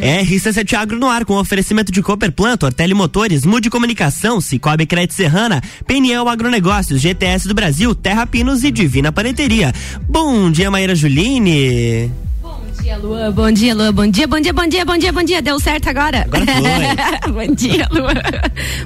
RC7 Agro no ar com oferecimento de Cooper Planto, Ortele Motores, Mude Comunicação, Cicobi Crédito Serrana, Peniel Agronegócios, GTS do Brasil, Terra Pinos e Divina Parenteria. Bom dia, Maíra Juline. Bom dia, Luan. Bom dia, Luan. Bom dia, bom dia, bom dia, bom dia, bom dia. Deu certo agora? Agora foi. bom dia, Luan.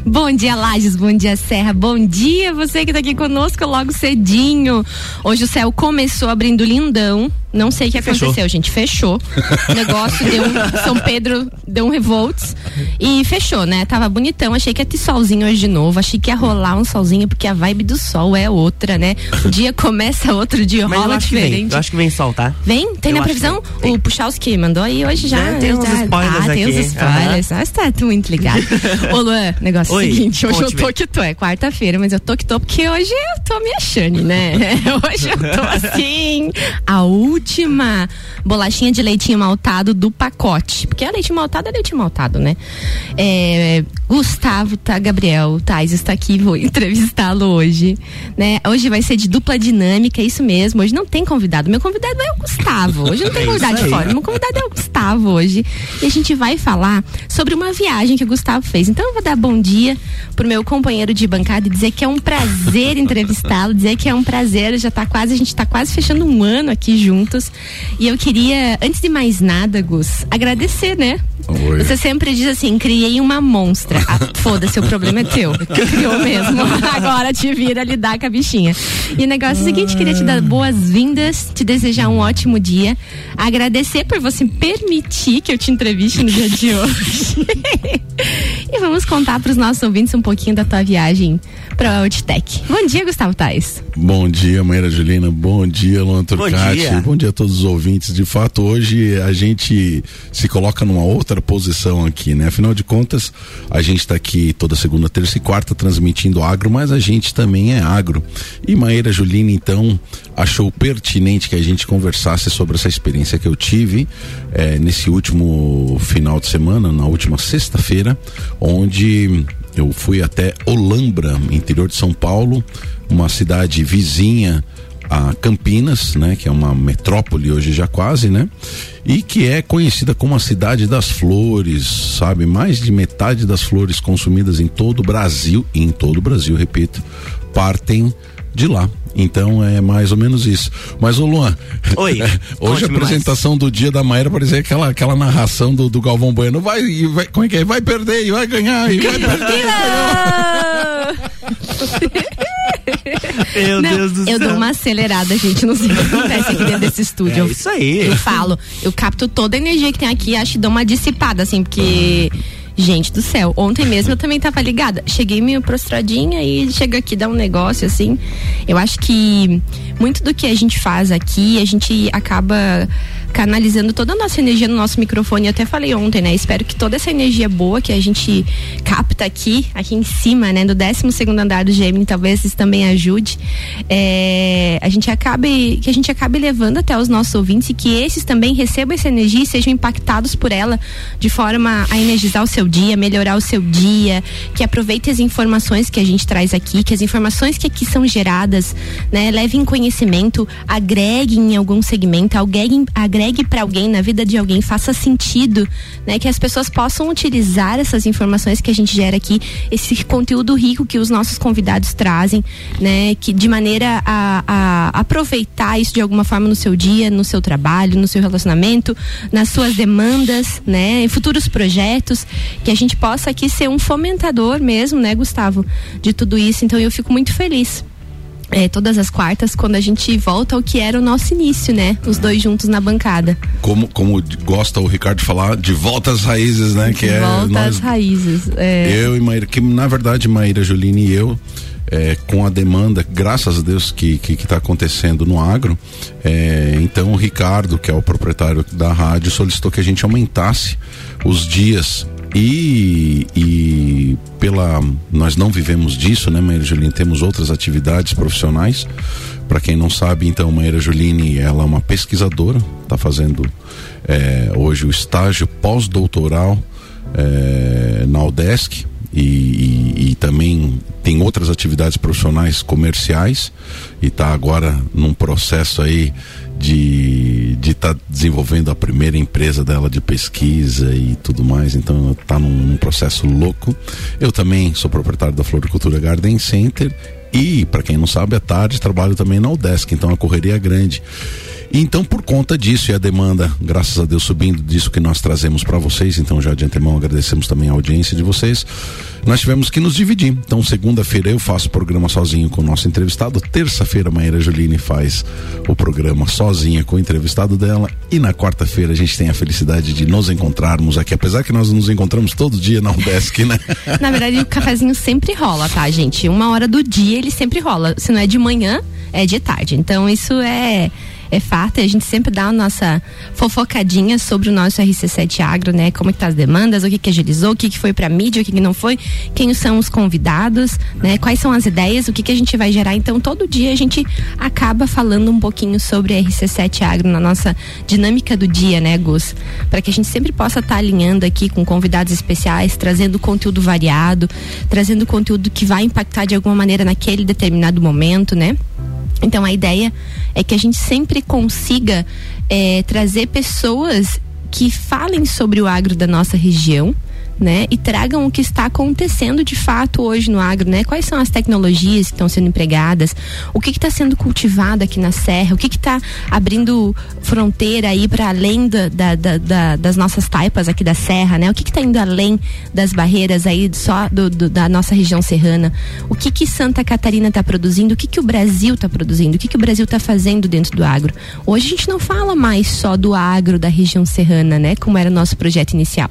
Bom dia, Lages. Bom dia, Serra. Bom dia, você que tá aqui conosco logo cedinho. Hoje o céu começou abrindo lindão. Não sei o que Fechou. aconteceu, gente. Fechou. O negócio deu um. São Pedro deu um revolts. E fechou, né? Tava bonitão. Achei que ia ter solzinho hoje de novo. Achei que ia rolar um solzinho, porque a vibe do sol é outra, né? O dia começa outro dia, Mas eu rola acho que vem. diferente. Eu acho que vem sol, tá? Vem? Tem Eu na previsão? O Puchalski mandou aí hoje já. É, tem uns já- spoilers ah, tem aqui. uns spoilers. Ah, você tá muito ligado. Ô, Luan, negócio é Oi, seguinte, hoje eu tô que tô, é quarta-feira, mas eu tô que tô porque hoje eu tô me achando, né? Hoje eu tô assim, a última bolachinha de leitinho maltado do pacote. Porque a leite maltado é leite maltado, né? É, Gustavo, tá, Gabriel, Tais está aqui, vou entrevistá-lo hoje, né? Hoje vai ser de dupla dinâmica, é isso mesmo. Hoje não tem convidado. Meu convidado é o Gustavo. Hoje não tem É convidado de fora. Meu convidado é o Gustavo hoje. E a gente vai falar sobre uma viagem que o Gustavo fez. Então eu vou dar bom dia pro meu companheiro de bancada e dizer que é um prazer entrevistá-lo, dizer que é um prazer, já tá quase, a gente tá quase fechando um ano aqui E eu queria, antes de mais nada, Gus, agradecer, né? Oi. Você sempre diz assim, criei uma monstra. Ah, Foda-se, o problema é teu. Criou mesmo. Agora te vira lidar com a bichinha. E o negócio é o seguinte, queria te dar boas-vindas, te desejar um ótimo dia, agradecer por você permitir que eu te entreviste no dia de hoje. e vamos contar para os nossos ouvintes um pouquinho da tua viagem para a Outtech. Bom dia, Gustavo Tais. Bom dia, Maíra Julina. Bom dia, Luan Turcati. dia. Bom dia a todos os ouvintes. De fato, hoje a gente se coloca numa outra posição aqui, né? Afinal de contas, a gente está aqui toda segunda, terça e quarta transmitindo agro, mas a gente também é agro. E Maíra Julina, então, achou pertinente que a gente conversasse sobre essa experiência que eu tive eh, nesse último final de semana, na última sexta-feira, onde eu fui até Olambra, interior de São Paulo, uma cidade vizinha a Campinas, né, que é uma metrópole hoje já quase, né? E que é conhecida como a cidade das flores, sabe? Mais de metade das flores consumidas em todo o Brasil, em todo o Brasil, repito, partem de lá. Então é mais ou menos isso. Mas ô Luan, Oi, hoje a conte-me mais. apresentação do dia da Maíra parecia aquela, aquela narração do, do Galvão Bueno. Vai, e vai, como é que é? Vai perder, e vai ganhar, e vai perder. Meu Não, Deus do eu céu. dou uma acelerada, gente. Não sei o que acontece aqui dentro desse estúdio. É Eu- isso aí. Eu falo, eu capto toda a energia que tem aqui, acho que dou uma dissipada, assim, porque. Gente do céu, ontem mesmo eu também tava ligada. Cheguei meio prostradinha e chega aqui dá um negócio assim. Eu acho que muito do que a gente faz aqui, a gente acaba canalizando toda a nossa energia no nosso microfone. Eu até falei ontem, né? Espero que toda essa energia boa que a gente capta aqui, aqui em cima, né? Do 12 segundo andar do Gemini, talvez isso também ajude. É, a gente acabe, que a gente acabe levando até os nossos ouvintes e que esses também recebam essa energia e sejam impactados por ela de forma a energizar o seu dia, melhorar o seu dia, que aproveite as informações que a gente traz aqui, que as informações que aqui são geradas, né, levem conhecimento, agreguem em algum segmento, agreguem, agregue para alguém na vida de alguém, faça sentido, né, que as pessoas possam utilizar essas informações que a gente gera aqui, esse conteúdo rico que os nossos convidados trazem, né, que de maneira a, a aproveitar isso de alguma forma no seu dia, no seu trabalho, no seu relacionamento, nas suas demandas, né, em futuros projetos, que a gente possa aqui ser um fomentador mesmo, né, Gustavo, de tudo isso. Então eu fico muito feliz. É, todas as quartas, quando a gente volta ao que era o nosso início, né? Os dois juntos na bancada. Como, como gosta o Ricardo de falar, de volta às raízes, né? Que é volta nós, às raízes. É. Eu e Maíra, que na verdade Maíra Juline e eu, é, com a demanda, graças a Deus, que está que, que tá acontecendo no agro, é, então o Ricardo, que é o proprietário da rádio, solicitou que a gente aumentasse os dias e, e pela nós não vivemos disso, né, Maíra Juline? Temos outras atividades profissionais. Para quem não sabe, então, Maíra Juline, ela é uma pesquisadora, está fazendo é, hoje o estágio pós-doutoral é, na UDESC e, e, e também tem outras atividades profissionais comerciais e está agora num processo aí de de estar tá desenvolvendo a primeira empresa dela de pesquisa e tudo mais, então está num, num processo louco. Eu também sou proprietário da Floricultura Garden Center e, para quem não sabe, à tarde trabalho também na UDESC, então a correria é grande. Então, por conta disso e a demanda, graças a Deus, subindo disso que nós trazemos para vocês, então já de antemão agradecemos também a audiência de vocês, nós tivemos que nos dividir. Então, segunda-feira eu faço o programa sozinho com o nosso entrevistado, terça-feira a Maíra Juline faz o programa sozinha com o entrevistado dela e na quarta-feira a gente tem a felicidade de nos encontrarmos aqui, apesar que nós nos encontramos todo dia na UDESC, né? Na verdade, o cafezinho sempre rola, tá, gente? Uma hora do dia ele sempre rola. Se não é de manhã, é de tarde. Então, isso é é fato e a gente sempre dá a nossa fofocadinha sobre o nosso RC7 Agro, né? Como que tá as demandas, o que que agilizou, o que que foi para mídia, o que que não foi, quem são os convidados, né? Quais são as ideias, o que que a gente vai gerar. Então, todo dia a gente acaba falando um pouquinho sobre RC7 Agro na nossa dinâmica do dia, né, Gus? Para que a gente sempre possa estar tá alinhando aqui com convidados especiais, trazendo conteúdo variado, trazendo conteúdo que vai impactar de alguma maneira naquele determinado momento, né? Então a ideia é que a gente sempre consiga é, trazer pessoas que falem sobre o agro da nossa região né? E tragam o que está acontecendo de fato hoje no agro, né? Quais são as tecnologias que estão sendo empregadas, o que está sendo cultivado aqui na Serra, o que está abrindo fronteira aí para além da, da, da, das nossas taipas aqui da Serra, né? O que está indo além das barreiras aí só do, do, da nossa região serrana, o que que Santa Catarina está produzindo, o que que o Brasil está produzindo, o que que o Brasil está fazendo dentro do agro. Hoje a gente não fala mais só do agro da região serrana, né? Como era o nosso projeto inicial.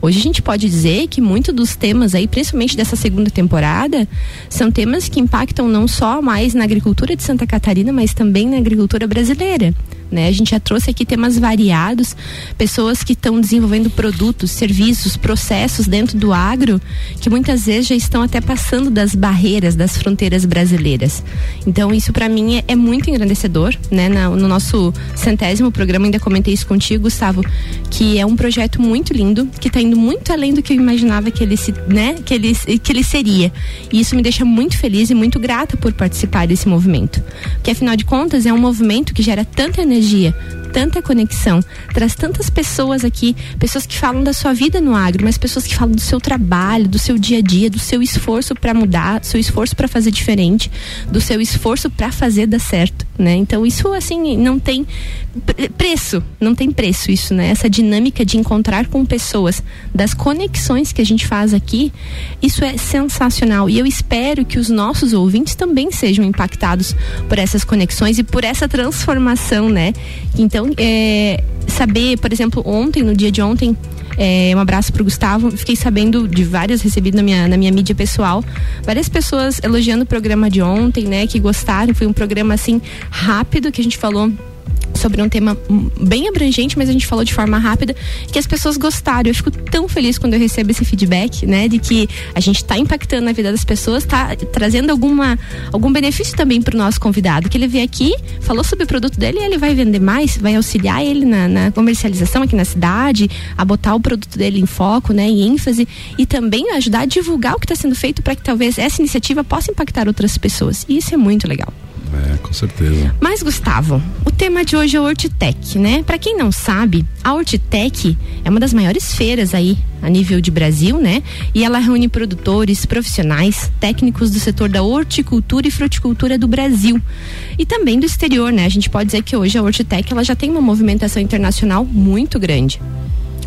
Hoje a gente pode dizer que muitos dos temas aí, principalmente dessa segunda temporada, são temas que impactam não só mais na agricultura de Santa Catarina, mas também na agricultura brasileira. Né? A gente já trouxe aqui temas variados, pessoas que estão desenvolvendo produtos, serviços, processos dentro do agro, que muitas vezes já estão até passando das barreiras, das fronteiras brasileiras. Então, isso para mim é, é, muito engrandecedor, né? Na, no nosso centésimo programa, ainda comentei isso contigo, Gustavo, que é um projeto muito lindo, que está indo muito além do que eu imaginava que ele, se, né? que ele, que ele seria. E isso me deixa muito feliz e muito grata por participar desse movimento. Que afinal de contas é um movimento que gera tanta energia energia, tanta conexão, traz tantas pessoas aqui, pessoas que falam da sua vida no agro, mas pessoas que falam do seu trabalho, do seu dia a dia, do seu esforço para mudar, do seu esforço para fazer diferente, do seu esforço para fazer dar certo, né? Então isso assim não tem preço, não tem preço isso, né? Essa dinâmica de encontrar com pessoas, das conexões que a gente faz aqui, isso é sensacional e eu espero que os nossos ouvintes também sejam impactados por essas conexões e por essa transformação, né? Então então, é, saber, por exemplo, ontem, no dia de ontem, é, um abraço pro Gustavo. Fiquei sabendo de várias, recebido na minha, na minha mídia pessoal, várias pessoas elogiando o programa de ontem, né? Que gostaram. Foi um programa assim rápido que a gente falou sobre um tema bem abrangente, mas a gente falou de forma rápida, que as pessoas gostaram. Eu fico tão feliz quando eu recebo esse feedback, né, de que a gente está impactando a vida das pessoas, está trazendo alguma algum benefício também para o nosso convidado, que ele veio aqui, falou sobre o produto dele e ele vai vender mais, vai auxiliar ele na, na comercialização aqui na cidade, a botar o produto dele em foco, né, em ênfase e também ajudar a divulgar o que está sendo feito para que talvez essa iniciativa possa impactar outras pessoas. E isso é muito legal. É, com certeza. Mas, Gustavo, o tema de hoje é Hortitec, né? Para quem não sabe, a Hortitec é uma das maiores feiras aí a nível de Brasil, né? E ela reúne produtores, profissionais, técnicos do setor da horticultura e fruticultura do Brasil e também do exterior, né? A gente pode dizer que hoje a Hortitec ela já tem uma movimentação internacional muito grande.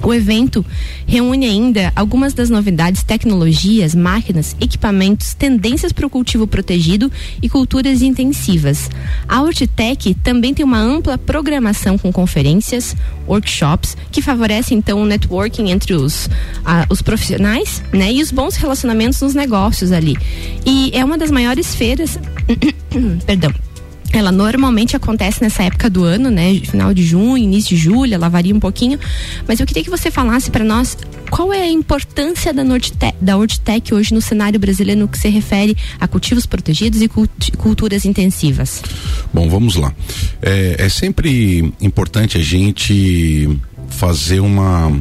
O evento reúne ainda algumas das novidades, tecnologias, máquinas, equipamentos, tendências para o cultivo protegido e culturas intensivas. A Hortitec também tem uma ampla programação com conferências, workshops, que favorecem então o networking entre os, os profissionais né, e os bons relacionamentos nos negócios ali. E é uma das maiores feiras. perdão ela normalmente acontece nessa época do ano, né? Final de junho, início de julho, ela varia um pouquinho. Mas eu queria que você falasse para nós qual é a importância da, Nordtec, da Hortitec hoje no cenário brasileiro no que se refere a cultivos protegidos e culturas intensivas. Bom, vamos lá. É, é sempre importante a gente fazer uma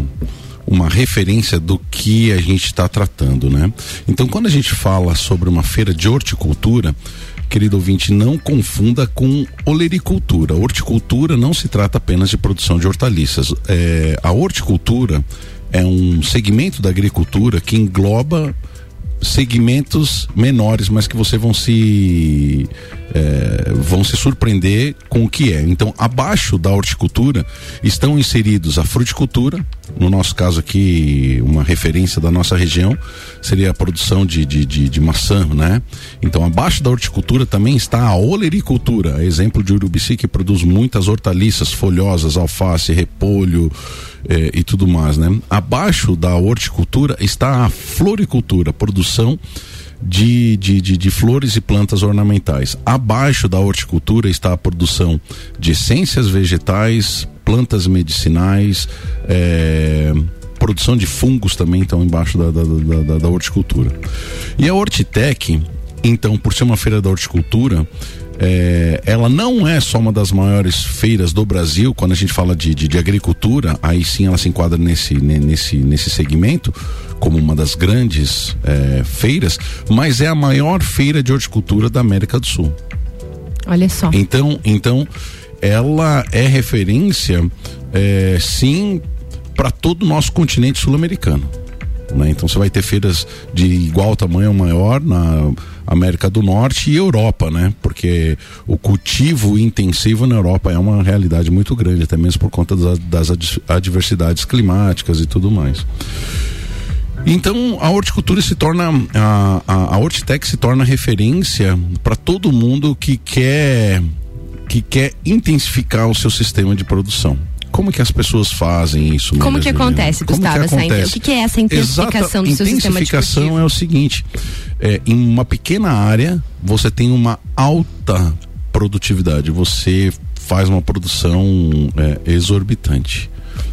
uma referência do que a gente está tratando, né? Então, quando a gente fala sobre uma feira de horticultura, querido ouvinte, não confunda com olericultura. Horticultura não se trata apenas de produção de hortaliças. É, a horticultura é um segmento da agricultura que engloba segmentos menores, mas que você vão se é, vão se surpreender com o que é. Então, abaixo da horticultura estão inseridos a fruticultura, no nosso caso aqui, uma referência da nossa região seria a produção de, de, de, de maçã, né? Então, abaixo da horticultura também está a olericultura, exemplo de Urubici que produz muitas hortaliças folhosas, alface, repolho, eh, e tudo mais, né? Abaixo da horticultura está a floricultura, produção de, de, de, de, flores e plantas ornamentais. Abaixo da horticultura está a produção de essências vegetais, plantas medicinais, eh, produção de fungos também estão embaixo da, da, da, da, horticultura. E a Hortitec, então, por ser uma feira da horticultura, é, ela não é só uma das maiores feiras do Brasil, quando a gente fala de, de, de, agricultura, aí sim ela se enquadra nesse, nesse, nesse segmento, como uma das grandes é, feiras, mas é a maior feira de horticultura da América do Sul. Olha só. Então, então ela é referência, é, sim, para todo o nosso continente sul-americano. Né? Então você vai ter feiras de igual tamanho ou maior na América do Norte e Europa, né? Porque o cultivo intensivo na Europa é uma realidade muito grande, até mesmo por conta das, das adversidades climáticas e tudo mais. Então a horticultura se torna a, a, a Hortitec se torna referência para todo mundo que quer que quer intensificar o seu sistema de produção. Como que as pessoas fazem isso? Como que acontece, Gustavo? Que acontece? o que, que, é essa intensificação Exata, do seu sistema Intensificação é o seguinte, é, em uma pequena área você tem uma alta produtividade, você faz uma produção é, exorbitante.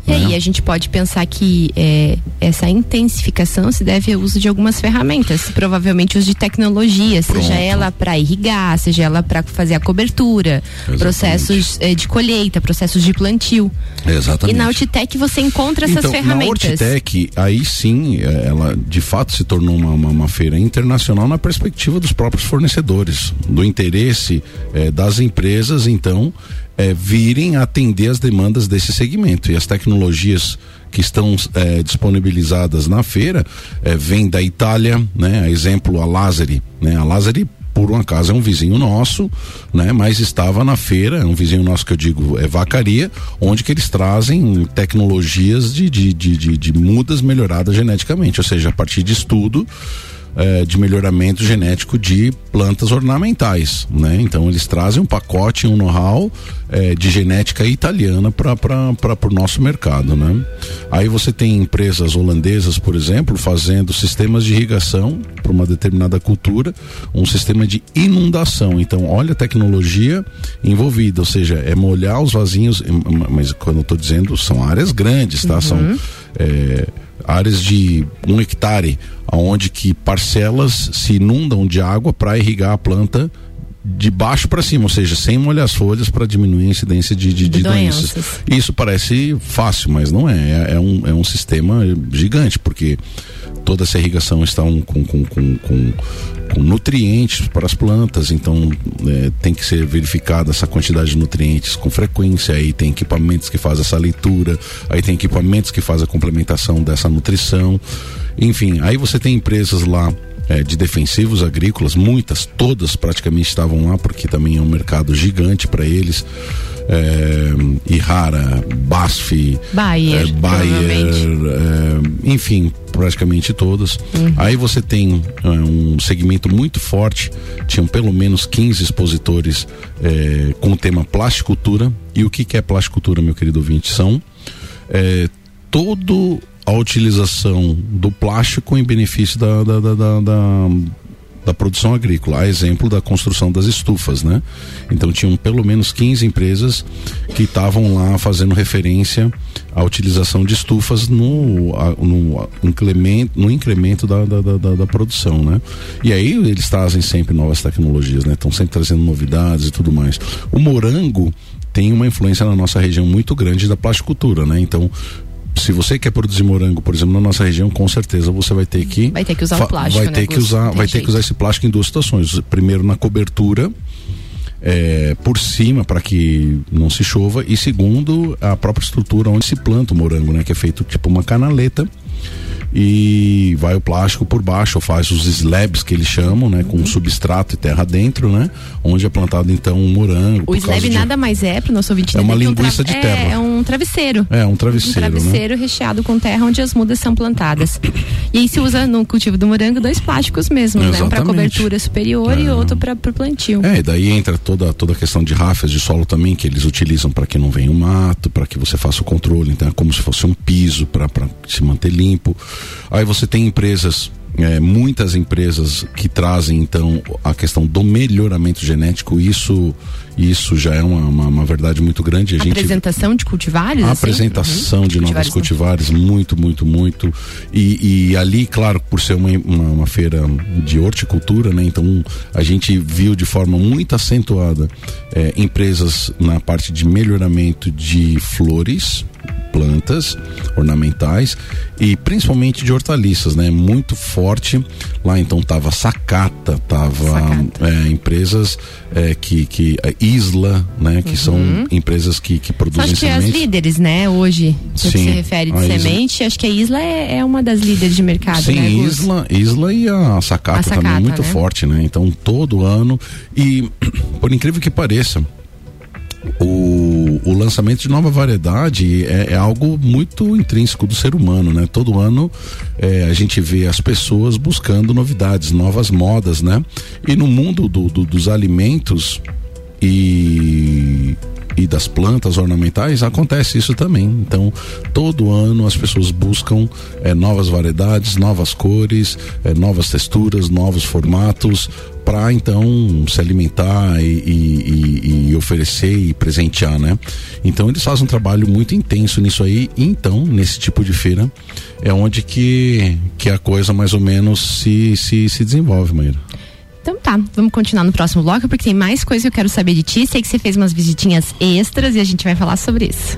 E aí né? a gente pode pensar que é, essa intensificação se deve ao uso de algumas ferramentas, provavelmente uso de tecnologia, Pronto. seja ela para irrigar, seja ela para fazer a cobertura, Exatamente. processos é, de colheita, processos de plantio. Exatamente. E na Altitec você encontra essas então, ferramentas. Na Altitec, aí sim, é, ela de fato se tornou uma, uma, uma, feira internacional na perspectiva dos próprios fornecedores, do interesse é, das empresas, então, é, virem atender as demandas desse segmento. E as tecnologias que estão é, disponibilizadas na feira é, vêm da Itália, né? A exemplo, a Lazari, né? A Lazari por um acaso é um vizinho nosso, né? Mas estava na feira, é um vizinho nosso que eu digo é vacaria, onde que eles trazem tecnologias de, de, de, de, de mudas melhoradas geneticamente, ou seja, a partir de estudo é, de melhoramento genético de plantas ornamentais, né? Então eles trazem um pacote, um know-how é, de genética italiana para o nosso mercado, né? Aí você tem empresas holandesas, por exemplo, fazendo sistemas de irrigação para uma determinada cultura, um sistema de inundação. Então olha a tecnologia envolvida, ou seja, é molhar os vasinhos, mas quando eu estou dizendo são áreas grandes, tá? Uhum. São é, áreas de um hectare, onde que parcelas se inundam de água para irrigar a planta de baixo para cima, ou seja, sem molhar as folhas para diminuir a incidência de, de, de, de doenças. doenças. Isso parece fácil, mas não é. É, é, um, é um sistema gigante, porque toda essa irrigação está um, com, com, com, com, nutrientes para as plantas, então é, tem que ser verificada essa quantidade de nutrientes com frequência, aí tem equipamentos que fazem essa leitura, aí tem equipamentos que fazem a complementação dessa nutrição. Enfim, aí você tem empresas lá é, de defensivos agrícolas, muitas, todas praticamente estavam lá, porque também é um mercado gigante para eles. É, Ihara, BASF, Bayer, é, Bayer é, enfim, praticamente todas. Uhum. Aí você tem é, um segmento muito forte, tinham pelo menos 15 expositores é, com o tema plasticultura. E o que, que é plasticultura, meu querido ouvinte? São é, todo a utilização do plástico em benefício da, da, da, da, da produção agrícola, a exemplo da construção das estufas, né? Então tinham pelo menos 15 empresas que estavam lá fazendo referência à utilização de estufas no, no, incremento, no incremento da, da, da, da, produção, né? E aí eles trazem sempre novas tecnologias, né? Estão sempre trazendo novidades e tudo mais. O morango tem uma influência na nossa região muito grande da plasticultura, né? Então se você quer produzir morango, por exemplo, na nossa região, com certeza você vai ter que vai ter que usar o plástico, vai né, ter que Gus? usar, vai ter jeito. que usar esse plástico em duas situações. Primeiro na cobertura é, por cima para que não se chova e segundo a própria estrutura onde se planta o morango, né, que é feito tipo uma canaleta e vai o plástico por baixo, ou faz os slabs que eles chamam, né, com substrato e terra dentro, né, onde é plantado então um morango. O slab de- nada mais é, pro nosso ouvinte É uma um linguiça de é, terra. É um travesseiro. É um Um travesseiro, né? travesseiro recheado com terra onde as mudas são plantadas. E aí se usa no cultivo do morango dois plásticos mesmo, né? Um para cobertura superior e É. outro para o plantio. É, e daí entra toda, toda a questão de ráfias de solo também, que eles utilizam para que não venha o mato, para que você faça o controle, então é como se fosse um piso para se manter limpo. Aí você tem empresas, é, muitas empresas que trazem então a questão do melhoramento genético, isso, isso já é uma, uma, uma verdade muito grande. A gente Apresentação de cultivares? a assim? apresentação Uhum. de novas Cultivares, cultivares, muito, muito, muito. E, e ali, claro, por ser uma, uma, uma feira de horticultura, né? Então a gente viu de forma muito acentuada eh, empresas na parte de melhoramento de flores, plantas ornamentais e principalmente de hortaliças, né? Muito forte. Lá então tava Sacata, tava Sacata. eh, empresas eh, que que Isla, né? Que são empresas que que produzem acho que é as sementes. líderes, né, hoje, que Sim, se refere de a Isla. semente, acho que a Isla é, é uma das líderes de mercado, Sim, né, Gus? Isla, Isla e a Sacata, A Sacata, também muito né? forte, né? Então todo ano e por incrível que pareça, o, o lançamento de nova variedade é, é algo muito intrínseco do ser humano, né? Todo ano é, a gente vê as pessoas buscando novidades, novas modas, né? E no mundo do- do- dos alimentos e, e das plantas ornamentais acontece isso também. Então, todo ano as pessoas buscam eh, novas variedades, novas cores, eh, novas texturas, novos formatos para então se alimentar e, e- e- oferecer e presentear, né? Então eles fazem um trabalho muito intenso nisso aí. Então, nesse tipo de feira é onde que, que a coisa mais ou menos se, se, se desenvolve, Maíra. Então tá, vamos continuar no próximo bloco, porque tem mais coisa que eu quero saber de ti. Sei que você fez umas visitinhas extras e a gente vai falar sobre isso.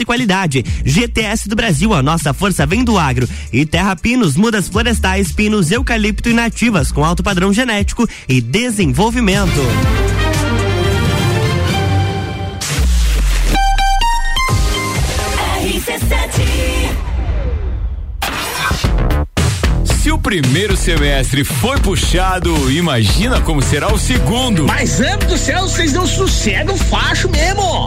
e qualidade. GTS do Brasil, a nossa força vem do agro. E Terra Pinos, mudas florestais, pinos, eucalipto e nativas com alto padrão genético e desenvolvimento. Se o primeiro semestre foi puxado, imagina como será o segundo. Mas, amo do céu, vocês dão sossego facho mesmo.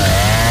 Yeah.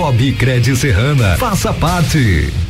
Cicobi Cred Serrana. Faça parte.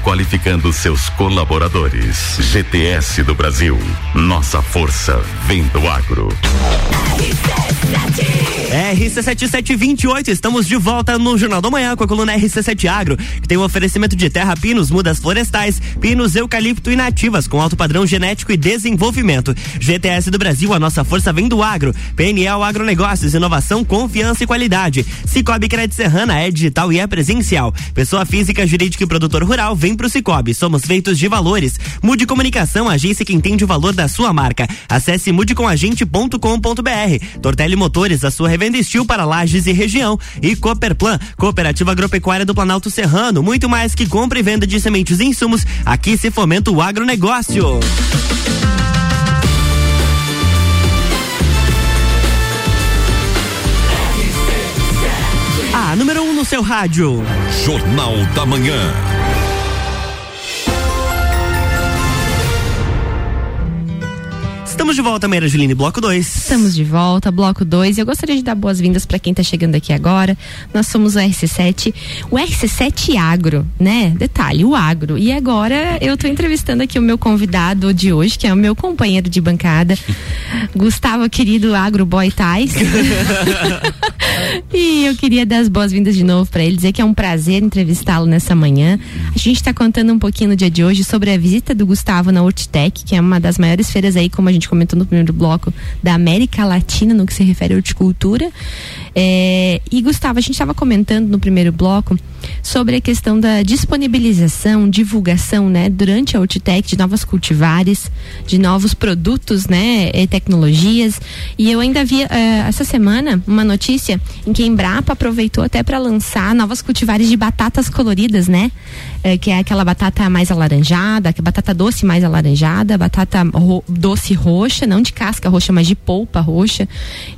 qualificando seus colaboradores. GTS do Brasil. Nossa força vem do agro. RC7728, estamos de volta no Jornal da Manhã com a coluna RC7 Agro, que tem um oferecimento de terra pinos, mudas florestais, pinos, eucalipto e nativas com alto padrão genético e desenvolvimento. GTS do Brasil, a nossa força vem do agro. PNL Agronegócios, inovação, confiança e qualidade. Cicobi Crédito Serrana é digital e é presencial. Pessoa física, jurídica e produtor rural, vem pro Cicobi. Somos feitos de valores. Mude Comunicação, agência que entende o valor da sua marca. Acesse mudecomagente.com.br. Tortelli Motores, a sua revenda Estil para Lages e região. E Cooperplan, Cooperativa Agropecuária do Planalto Serrano. Muito mais que compra e venda de sementes e insumos. Aqui se fomenta o agronegócio. A número 1 um no seu rádio. Jornal da Manhã. Estamos de volta, Meira Juline, bloco 2. Estamos de volta, bloco 2. Eu gostaria de dar boas-vindas para quem está chegando aqui agora. Nós somos o RC7, o RC7 Agro, né? Detalhe, o agro. E agora eu estou entrevistando aqui o meu convidado de hoje, que é o meu companheiro de bancada, Gustavo, querido Agro Boy Tais. e eu queria dar as boas-vindas de novo para ele, dizer que é um prazer entrevistá-lo nessa manhã. A gente está contando um pouquinho no dia de hoje sobre a visita do Gustavo na Hortitec, que é uma das maiores feiras aí, como a gente comentou no primeiro bloco, da América Latina no que se refere à horticultura. É, e Gustavo, a gente estava comentando no primeiro bloco sobre a questão da disponibilização, divulgação, né, durante a Hortitec de novas cultivares, de novos produtos, né, e tecnologias. E eu ainda vi uh, essa semana uma notícia em que a Embrapa aproveitou até para lançar novas cultivares de batatas coloridas, né, uh, que é aquela batata mais alaranjada, que é batata doce mais alaranjada, batata ro doce roxa, não de casca roxa, mas de polpa roxa.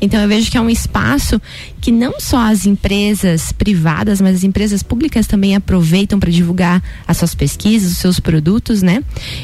Então eu vejo que é um espaço que não só as empresas privadas, mas as empresas públicas também aproveitam para divulgar as suas pesquisas, os seus produtos, né?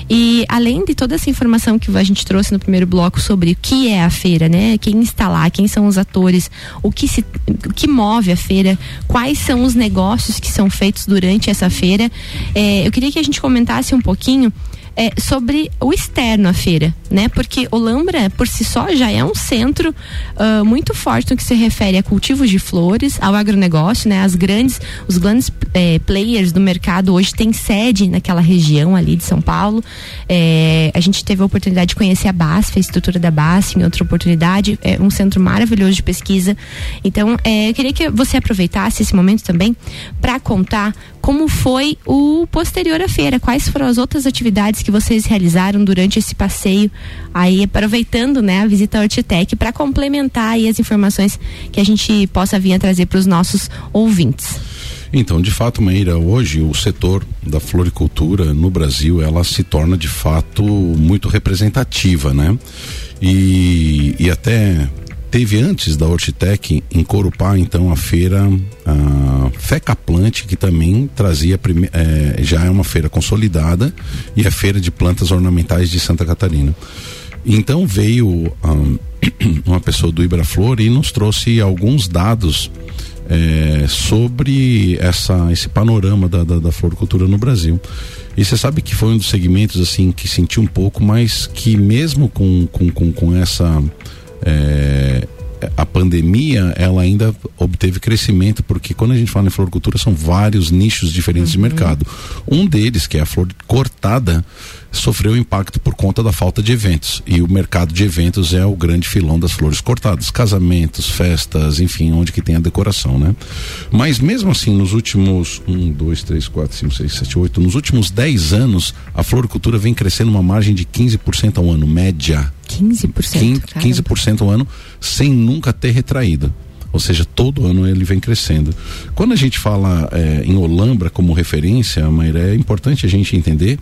E além de toda essa informação que a gente trouxe no primeiro bloco sobre o que é a feira, né? Quem está lá, quem são os atores, o que se, o que move a feira, quais são os negócios que são feitos durante essa feira. É, eu queria que a gente comentasse um pouquinho é, sobre o externo à feira, né? Porque Olambra, por si só, já é um centro uh, muito forte no que se refere a cultivos de flores, ao agronegócio, né? As grandes, os grandes é, players do mercado hoje têm sede naquela região ali de São Paulo. É, a gente teve a oportunidade de conhecer a BASF, a estrutura da BASF em outra oportunidade, é um centro maravilhoso de pesquisa. Então, é, eu queria que você aproveitasse esse momento também para contar como foi o posterior à feira, quais foram as outras atividades que vocês realizaram durante esse passeio, aí aproveitando né, a visita ao Hortitec para complementar aí as informações que a gente possa vir a trazer para os nossos ouvintes. Então, de fato, Meira, hoje o setor da floricultura no Brasil, ela se torna de fato muito representativa, né? E, e até Teve antes da Hortitec em Corupá, então, a feira a Feca Plante, que também trazia, prime, é, já é uma feira consolidada, e a feira de plantas ornamentais de Santa Catarina. Então veio um, uma pessoa do Ibraflor e nos trouxe alguns dados é, sobre essa, esse panorama da, da, da floricultura no Brasil. E você sabe que foi um dos segmentos assim que senti um pouco, mas que mesmo com, com, com, com essa é, a pandemia ela ainda obteve crescimento porque quando a gente fala em floricultura são vários nichos diferentes uhum. de mercado um deles que é a flor cortada sofreu impacto por conta da falta de eventos e o mercado de eventos é o grande filão das flores cortadas casamentos festas enfim onde que tem a decoração né mas mesmo assim nos últimos um dois três quatro cinco seis sete oito nos últimos dez anos a floricultura vem crescendo uma margem de 15% ao ano média 15%. 15%, 15 ao ano sem nunca ter retraído. Ou seja, todo ano ele vem crescendo. Quando a gente fala é, em Olambra como referência, Maíra, é importante a gente entender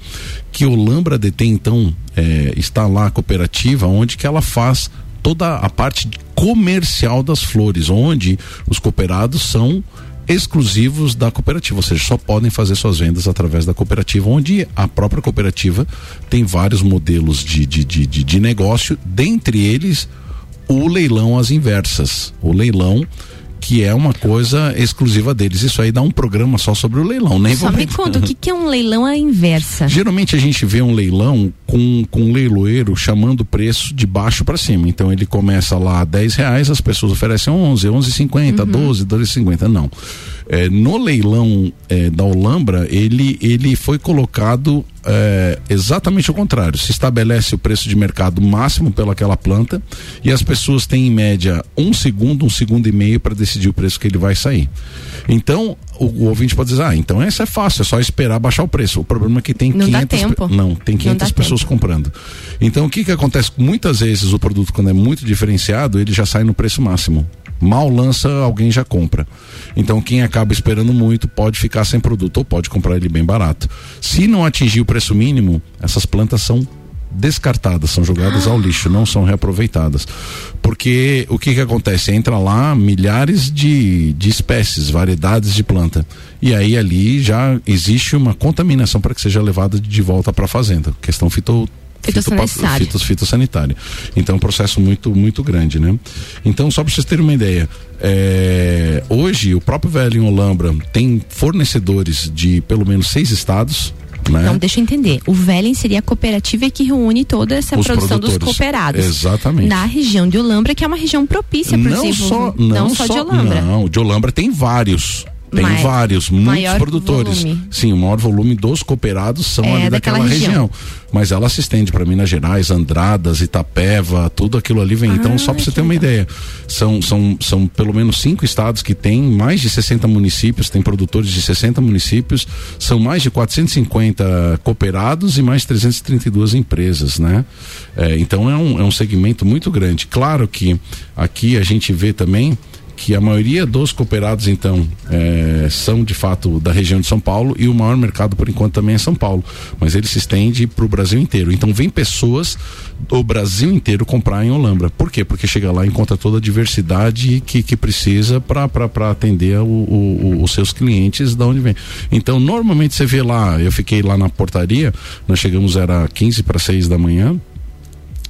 que Olambra detém, então, é, está lá a cooperativa onde que ela faz toda a parte comercial das flores, onde os cooperados são exclusivos da cooperativa, ou seja, só podem fazer suas vendas através da cooperativa, onde a própria cooperativa tem vários modelos de, de, de, de, de negócio, dentre eles o leilão às inversas. O leilão que é uma coisa exclusiva deles. Isso aí dá um programa só sobre o leilão, nem Só me conta, o que, que é um leilão à inversa? Geralmente a gente vê um leilão com, com um leiloeiro chamando o preço de baixo para cima. Então ele começa lá a 10 reais, as pessoas oferecem 11, 11,50, uhum. 12, 12,50. Não. É, no leilão é, da Olambra, ele, ele foi colocado é, exatamente o contrário. Se estabelece o preço de mercado máximo pelaquela planta e as pessoas têm em média um segundo, um segundo e meio para decidir o preço que ele vai sair. Então, o, o, ouvinte pode dizer, ah, então essa é fácil, é só esperar baixar o preço. O problema é que tem não 500 não tem 500 não pessoas tempo. comprando. Então, o que que acontece? Muitas vezes o produto quando é muito diferenciado, ele já sai no preço máximo mal lança, alguém já compra. Então quem acaba esperando muito pode ficar sem produto ou pode comprar ele bem barato. Se não atingir o preço mínimo, essas plantas são descartadas, são jogadas ao lixo, não são reaproveitadas. Porque o que que acontece? Entra lá milhares de, de espécies, variedades de planta. E aí ali já existe uma contaminação para que seja levada de volta para a fazenda. Questão fito fitossanitária. Fitos, fitossanitária. Então é um processo muito, muito grande, né? Então, só para vocês terem uma ideia, é, hoje o próprio Velho em Olambra tem fornecedores de pelo menos seis estados. Né? Então, deixa eu entender. O Velen seria a cooperativa que reúne toda essa Os produção dos cooperados. Exatamente. Na região de Olambra, que é uma região propícia para não só, não, não só, só de Olambra. Não, de Olambra tem vários. Tem vários, muitos produtores. Volume. Sim, o maior volume dos cooperados são é, ali daquela, daquela região. região. Mas ela se estende para Minas Gerais, Andradas, Itapeva, tudo aquilo ali vem. Então, ah, então, só para você ter uma ideia, são, são, são pelo menos cinco estados que têm mais de 60 municípios, tem produtores de 60 municípios, são mais de 450 cooperados e mais 332 empresas, né? É, então é um, é um segmento muito grande. Claro que aqui a gente vê também que a maioria dos cooperados, então, é, são de fato da região de São Paulo e o maior mercado, por enquanto, também é São Paulo. Mas ele se estende para o Brasil inteiro. Então, vem pessoas do Brasil inteiro comprar em Olambra. Por quê? Porque chega lá e encontra toda a diversidade que, que precisa para atender o, o, os seus clientes da onde vem. Então, normalmente você vê lá, eu fiquei lá na portaria, nós chegamos, era 15 para 6 da manhã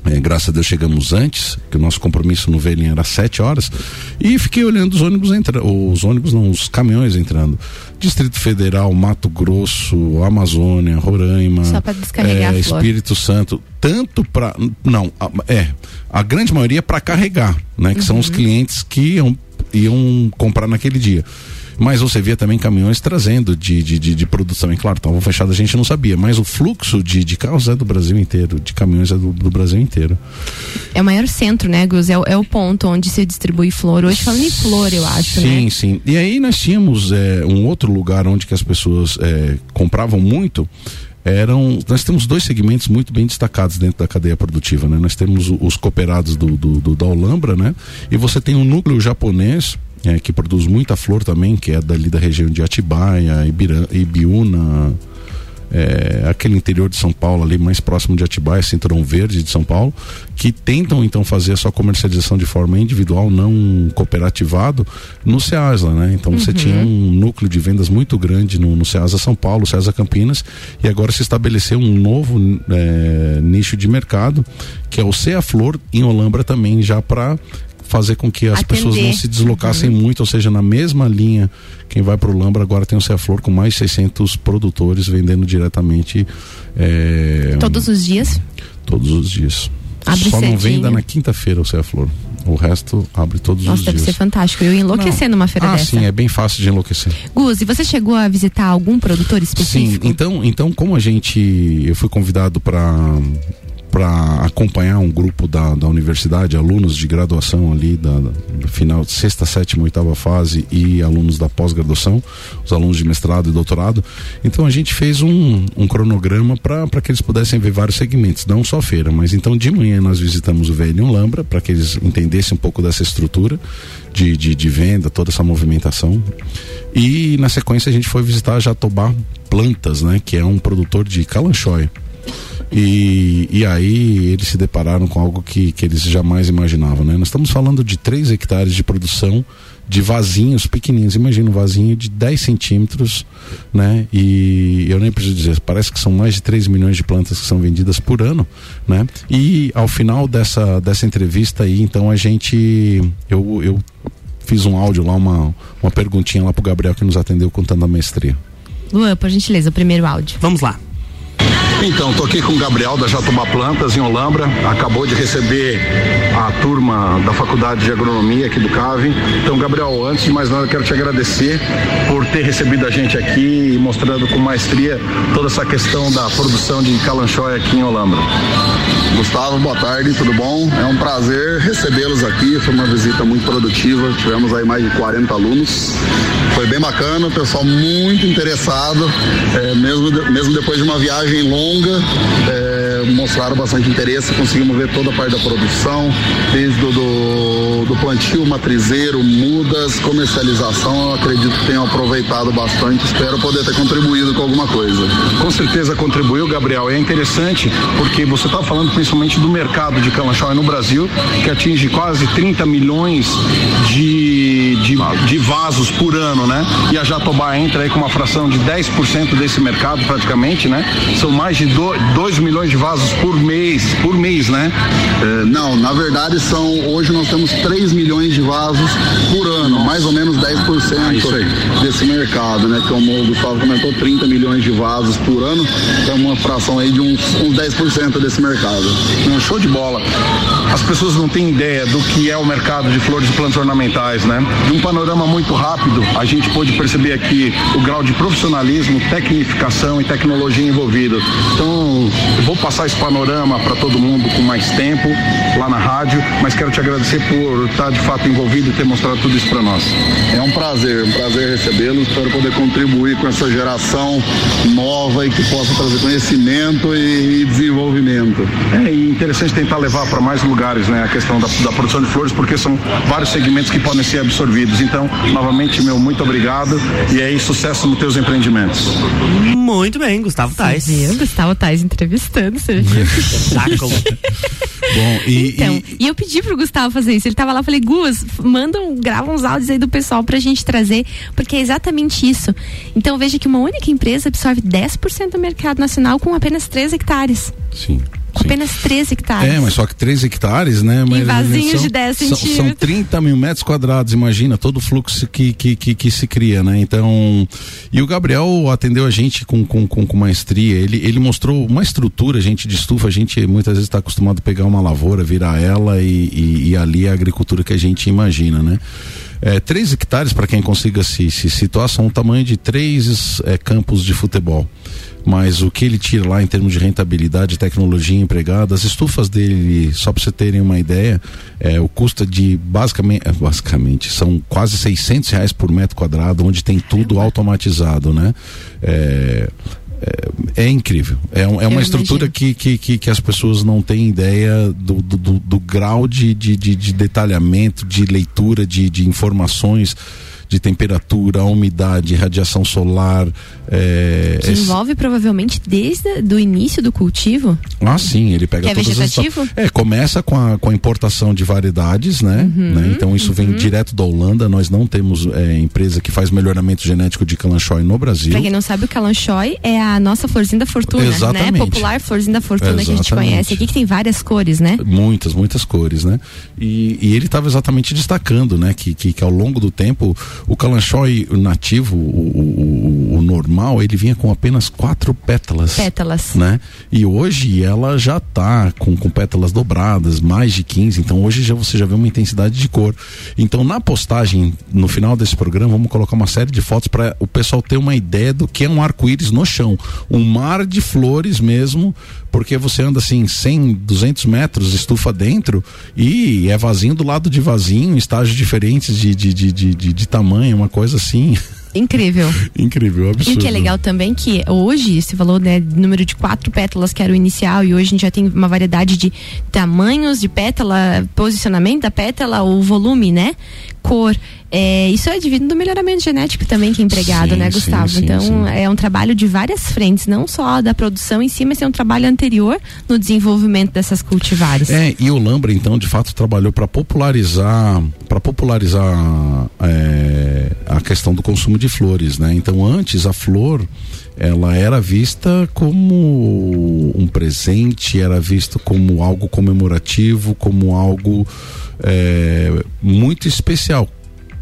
É, graças a Deus chegamos antes, que o nosso compromisso no Velhinho era sete horas, e fiquei olhando os ônibus entrando, os ônibus não, os caminhões entrando. Distrito Federal, Mato Grosso, Amazônia, Roraima, Só pra descarregar é. Espírito Santo, tanto para não, é, a grande maioria para carregar, né, que são os clientes que iam, iam comprar naquele dia. Mas você via também caminhões trazendo de, de, de, de produção. E claro, estavam fechados, a gente não sabia. Mas o fluxo de, de carros é do Brasil inteiro, de caminhões é do, do Brasil inteiro. É o maior centro, né, Gus? É, o- é o ponto onde se distribui flor. Hoje falando em flor, eu acho, sim, né? sim. E aí nós tínhamos é, um outro lugar onde que as pessoas é, compravam muito. Eram, nós temos dois segmentos muito bem destacados dentro da cadeia produtiva, né? Nós temos os cooperados do, do, do- da Olambra, né? E você tem um núcleo japonês é, que produz muita flor também, que é dali da região de Atibaia, Ibira, Ibiúna, é, aquele interior de São Paulo ali mais próximo de Atibaia, Cinturão Verde de São Paulo, que tentam então fazer a sua comercialização de forma individual, não cooperativado, no Ceasa, né? Então você Uhum. tinha um núcleo de vendas muito grande no, no Ceasa São Paulo, Ceasa Campinas, e agora se estabeleceu um novo é, nicho de mercado, que é o Cea Flor em Olambra também, já para fazer com que as Atender. pessoas não se deslocassem muito, ou seja, na mesma linha, quem vai para o Lambra agora tem o Cea Flor com mais de 600 produtores vendendo diretamente é, Todos os dias. todos os dias. Abre Só não cedinho. venda na quinta-feira o Cea Flor. O resto abre todos Nossa, os deve dias. ser fantástico. Eu enlouquecer numa feira ah, dessa. sim, é bem fácil de enlouquecer. Gus, e você chegou a visitar algum produtor Sim, específico? então, então como a gente, eu fui convidado para para acompanhar um grupo da, da universidade, alunos de graduação ali da, da- final sexta, sétima, oitava fase e alunos da pós-graduação, os alunos de mestrado e doutorado. Então a gente fez um, um cronograma para que eles pudessem ver vários segmentos, não só feira, mas então de manhã nós visitamos o Velho Lambra para que eles entendessem um pouco dessa estrutura de, de, de venda, toda essa movimentação. E na sequência a gente foi visitar Jatobá Plantas, né, que é um produtor de calanchói. E, e aí eles se depararam com algo que, que eles jamais imaginavam, né? Nós estamos falando de 3 hectares de produção de vasinhos pequenininhos. Imagina um vasinho de 10 centímetros, né? E eu nem preciso dizer, parece que são mais de 3 milhões de plantas que são vendidas por ano, né? E ao final dessa, dessa entrevista aí, então a gente. Eu, eu fiz um áudio lá, uma, uma perguntinha lá pro Gabriel que nos atendeu com tanta maestria. Luan, por gentileza, o primeiro áudio. Vamos lá. Então, tô aqui com o Gabriel da Jatobá Plantas em Olambra. Acabou de receber a turma da Faculdade de Agronomia aqui do CAV. Então, Gabriel, antes de mais nada, quero te agradecer por ter recebido a gente aqui e mostrando com maestria toda essa questão da produção de calanchói aqui em Olambra. Gustavo, boa tarde, tudo bom? É um prazer recebê-los aqui. Foi uma visita muito produtiva. Tivemos aí mais de 40 alunos. Foi bem bacana, o pessoal muito interessado, é, mesmo, mesmo depois de uma viagem longa, é, mostraram bastante interesse. Conseguimos ver toda a parte da produção, desde do, do, do plantio, matrizeiro, mudas, comercialização. Eu acredito que tenham aproveitado bastante. Espero poder ter contribuído com alguma coisa. Com certeza contribuiu, Gabriel. É interessante porque você está falando principalmente do mercado de calanchói no Brasil, que atinge quase 30 milhões de, de, de vasos por ano, né? E a Jatobá entra aí com uma fração de 10% desse mercado praticamente, né? São mais de 2 milhões de vasos por mês, por mês, né? É, não, na verdade são. Hoje nós temos 3 milhões de vasos por ano, mais ou menos 10% Ah, desse mercado, né? Como o Gustavo comentou, 30 milhões de vasos por ano, é uma fração aí de uns, uns 10% desse mercado. Um show de bola. As pessoas não têm ideia do que é o mercado de flores e plantas ornamentais, né? De um panorama muito rápido, a gente pôde perceber aqui o grau de profissionalismo, tecnificação e tecnologia envolvida. Então, eu vou passar esse panorama para todo mundo com mais tempo lá na rádio, mas quero te agradecer por estar de fato envolvido e ter mostrado tudo isso para nós. É um prazer, um prazer recebê-lo. Espero poder contribuir com essa geração nova e que possa trazer conhecimento e, e desenvolvimento. É e interessante tentar levar para mais lugares né, a questão da, da produção de flores, porque são vários segmentos que podem ser absorvidos. Então, novamente, meu muito obrigado e aí sucesso nos teus empreendimentos. Muito bem, Gustavo Tais. Você viu? Gustavo Tais entrevistando, você viu? Saco. Bom, e, Então, e... eu pedi pro Gustavo fazer isso. Ele tava lá, falei, Gus, manda um, grava uns áudios aí do pessoal pra gente trazer, porque é exatamente isso. Então veja que uma única empresa absorve 10% do mercado nacional com apenas 3 hectares. Sim. Apenas 3 hectares. É, mas só que 3 hectares, né? Mas Em vasinhos são, de 10 são, são centímetros. 30 mil metros quadrados, imagina todo o fluxo que, que, que, que se cria, né? Então, e o Gabriel atendeu a gente com, com, com, com maestria, ele, ele mostrou uma estrutura, gente, de estufa, a gente muitas vezes está acostumado a pegar uma lavoura, virar ela e, e, e ali é a agricultura que a gente imagina, né? É, 3 hectares, para quem consiga se, se situar, são o tamanho de três é, campos de futebol mas o que ele tira lá em termos de rentabilidade, tecnologia empregada, as estufas dele, só para você terem uma ideia, é, o custo de basicamente, é, basicamente são quase 600 reais por metro quadrado, onde tem tudo automatizado, né? É, é, é incrível. É, um- é uma estrutura que, que, que, que as pessoas não têm ideia do, do, do- do grau de, de, de, de detalhamento, de leitura de, de informações, de temperatura, umidade, radiação solar. É, Que esse- envolve provavelmente desde o início do cultivo. ah, sim, ele pega Que é todas as vegetativo? É, começa com a, com a importação de variedades, né? Uhum, né? Então isso vem direto da Holanda. Nós não temos é, empresa que faz melhoramento genético de Kalanchoy no Brasil. Pra quem não sabe, o Kalanchoy é a nossa florzinha da fortuna, Exatamente. né? Popular florzinha da fortuna que a gente Exatamente. conhece aqui, que tem várias cores, né? Muitas, muitas cores, né? E, e ele estava exatamente destacando, né? Que, que, que ao longo do tempo, o calanchói nativo, o, o, o- o normal, ele vinha com apenas quatro pétalas. Pétalas. Né? E hoje ela já tá com, com pétalas dobradas, mais de 15. Então hoje já, você já vê uma intensidade de cor. Então na postagem, no final desse programa, vamos colocar uma série de fotos para o pessoal ter uma ideia do que é um arco-íris no chão. Um mar de flores mesmo, porque você anda assim 100, 200 metros, estufa dentro e é vasinho do lado de vasinho, estágios diferentes de, de, de, de, de, de tamanho, uma coisa assim. Incrível. Incrível, E absurdo. o que é legal também que hoje, você falou, né, número de quatro pétalas que era o inicial e hoje a gente já tem uma variedade de tamanhos de pétala, posicionamento da pétala, o volume, né? Cor. É, isso é devido do melhoramento genético também que é empregado, Sim, né, Gustavo? sim, então sim. é um trabalho de várias frentes, não só da produção em si, mas é um trabalho anterior no desenvolvimento dessas cultivares. É, e o Lambra, então, de fato, trabalhou para popularizar, para popularizar é, a questão do consumo de flores, né? Então, antes a flor ela era vista como um presente, era visto como algo comemorativo, como algo é, muito especial.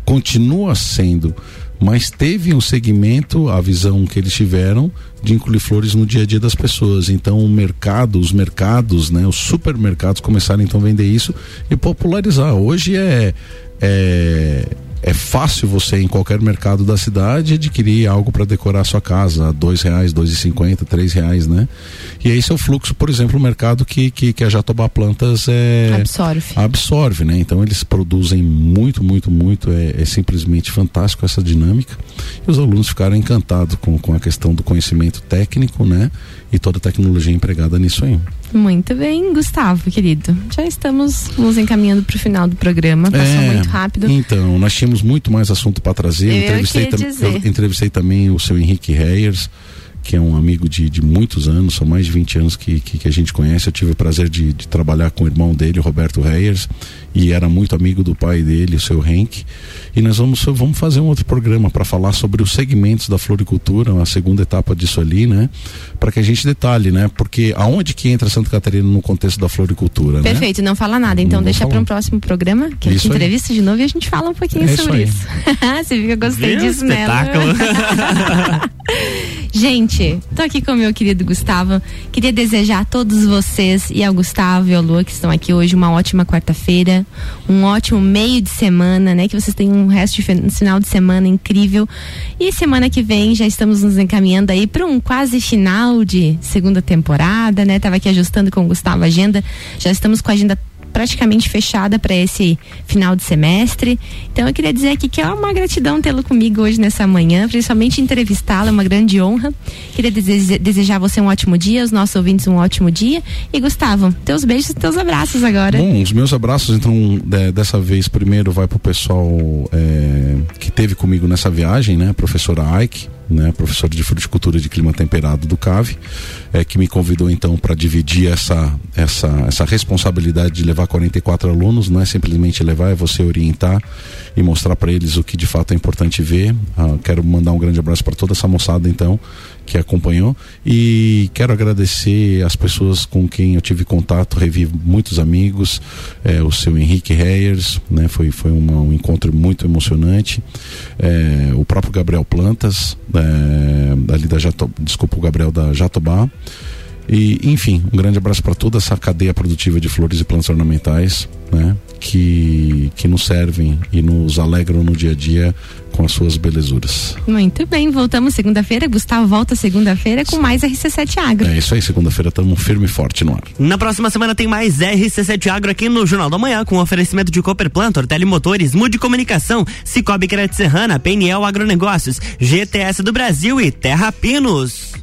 Continua sendo, mas teve um segmento, a visão que eles tiveram de incluir flores no dia a dia das pessoas. Então o mercado, os mercados, né, os supermercados começaram então a vender isso e popularizar. Hoje é é, é fácil você em qualquer mercado da cidade adquirir algo para decorar a sua casa, a dois reais, dois e cinquenta, três reais, né? E esse é o fluxo, por exemplo, o mercado que, que, que a Jatobá Plantas é Absorve. absorve, né? Então eles produzem muito, muito, muito, é, é simplesmente fantástico essa dinâmica. E os alunos ficaram encantados com, com a questão do conhecimento técnico, né? E toda a tecnologia empregada nisso aí. Muito bem, Gustavo, querido. Já estamos nos encaminhando para o final do programa. Passou É, muito rápido. Então, nós tínhamos muito mais assunto para trazer. Eu entrevistei, eu entrevistei também o seu Henrique Reyers, que é um amigo de, de muitos anos, são mais de 20 anos que, que, que a gente conhece. Eu tive o prazer de, de trabalhar com o irmão dele, o Roberto Reyers, e era muito amigo do pai dele, o seu Henk. E nós vamos, vamos fazer um outro programa para falar sobre os segmentos da floricultura, a segunda etapa disso ali, né? Para que a gente detalhe, né? Porque aonde que entra Santa Catarina no contexto da floricultura, né? Perfeito, não fala nada. Então Não deixa para um próximo programa, que a gente Isso aí. entrevista de novo e a gente fala um pouquinho É isso sobre aí. isso. Você viu que eu gostei Viu? disso, né? Espetáculo. Gente, tô aqui com o meu querido Gustavo. Queria desejar a todos vocês e ao Gustavo e ao Lua que estão aqui hoje uma ótima quarta-feira, um ótimo meio de semana, né? Que vocês tenham um resto de final de semana incrível. E semana que vem já estamos nos encaminhando aí para um quase final de segunda temporada, né? Tava aqui ajustando com o Gustavo a agenda. Já estamos com a agenda praticamente fechada para esse final de semestre. Então eu queria dizer aqui que é uma gratidão tê-lo comigo hoje nessa manhã, principalmente entrevistá-lo, é uma grande honra. Queria dese- desejar a você um ótimo dia, os nossos ouvintes um ótimo dia. E Gustavo, teus beijos e teus abraços agora. Bom, os meus abraços, então, de- dessa vez, primeiro vai pro pessoal é, que teve comigo nessa viagem, né? Professora Ike, né, professor de fruticultura de clima temperado do CAV, é, que me convidou então para dividir essa, essa, essa responsabilidade de levar 44 alunos, não é simplesmente levar, é você orientar e mostrar para eles o que de fato é importante ver. Ah, quero mandar um grande abraço para toda essa moçada então que acompanhou. E quero agradecer as pessoas com quem eu tive contato, revi muitos amigos, é, o seu Henrique Reyers, né, foi, foi uma, um encontro muito emocionante, é, o próprio Gabriel Plantas, é, ali da Jato, desculpa, o Gabriel da Jatobá, e, enfim, um grande abraço para toda essa cadeia produtiva de flores e plantas ornamentais, né? Que, que nos servem e nos alegram no dia a dia com as suas belezuras. Muito bem, voltamos segunda-feira. Gustavo volta segunda-feira com mais RC7 Agro. É isso aí, segunda-feira estamos firme e forte no ar. Na próxima semana tem mais RC7 Agro aqui no Jornal da Manhã, com oferecimento de Cooper Plant, Ortele Motores, Mude Comunicação, Cicobi Crédito Serrana, PNL Agronegócios, GTS do Brasil e Terra Pinos.